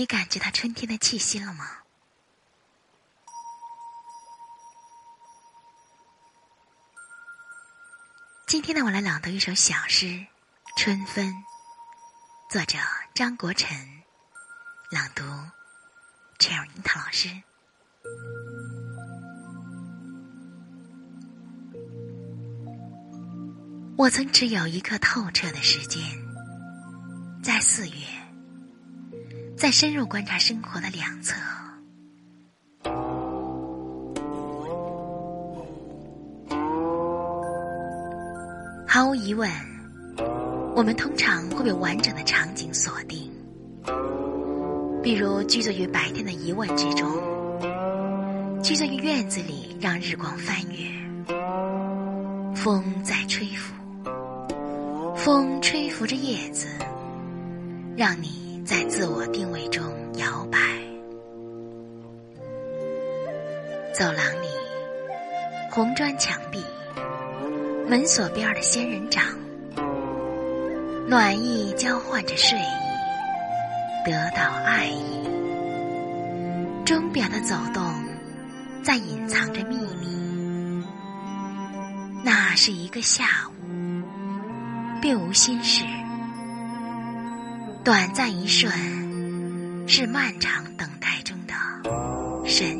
你感觉到春天的气息了吗？今天呢，我来朗读一首小诗《春分》，作者张国成，朗读 c h e r 樱桃老师。我曾只有一刻透彻的时间，在四月。在深入观察生活的两侧，毫无疑问，我们通常会被完整的场景锁定，比如居住于白天的疑问之中，居住于院子里让日光翻越，风在吹拂，风吹拂着叶子，让你。在自我定位中摇摆，走廊里，红砖墙壁，门锁边的仙人掌，暖意交换着睡意，得到爱意。钟表的走动，在隐藏着秘密。那是一个下午，并无心事。短暂一瞬，是漫长等待中的神。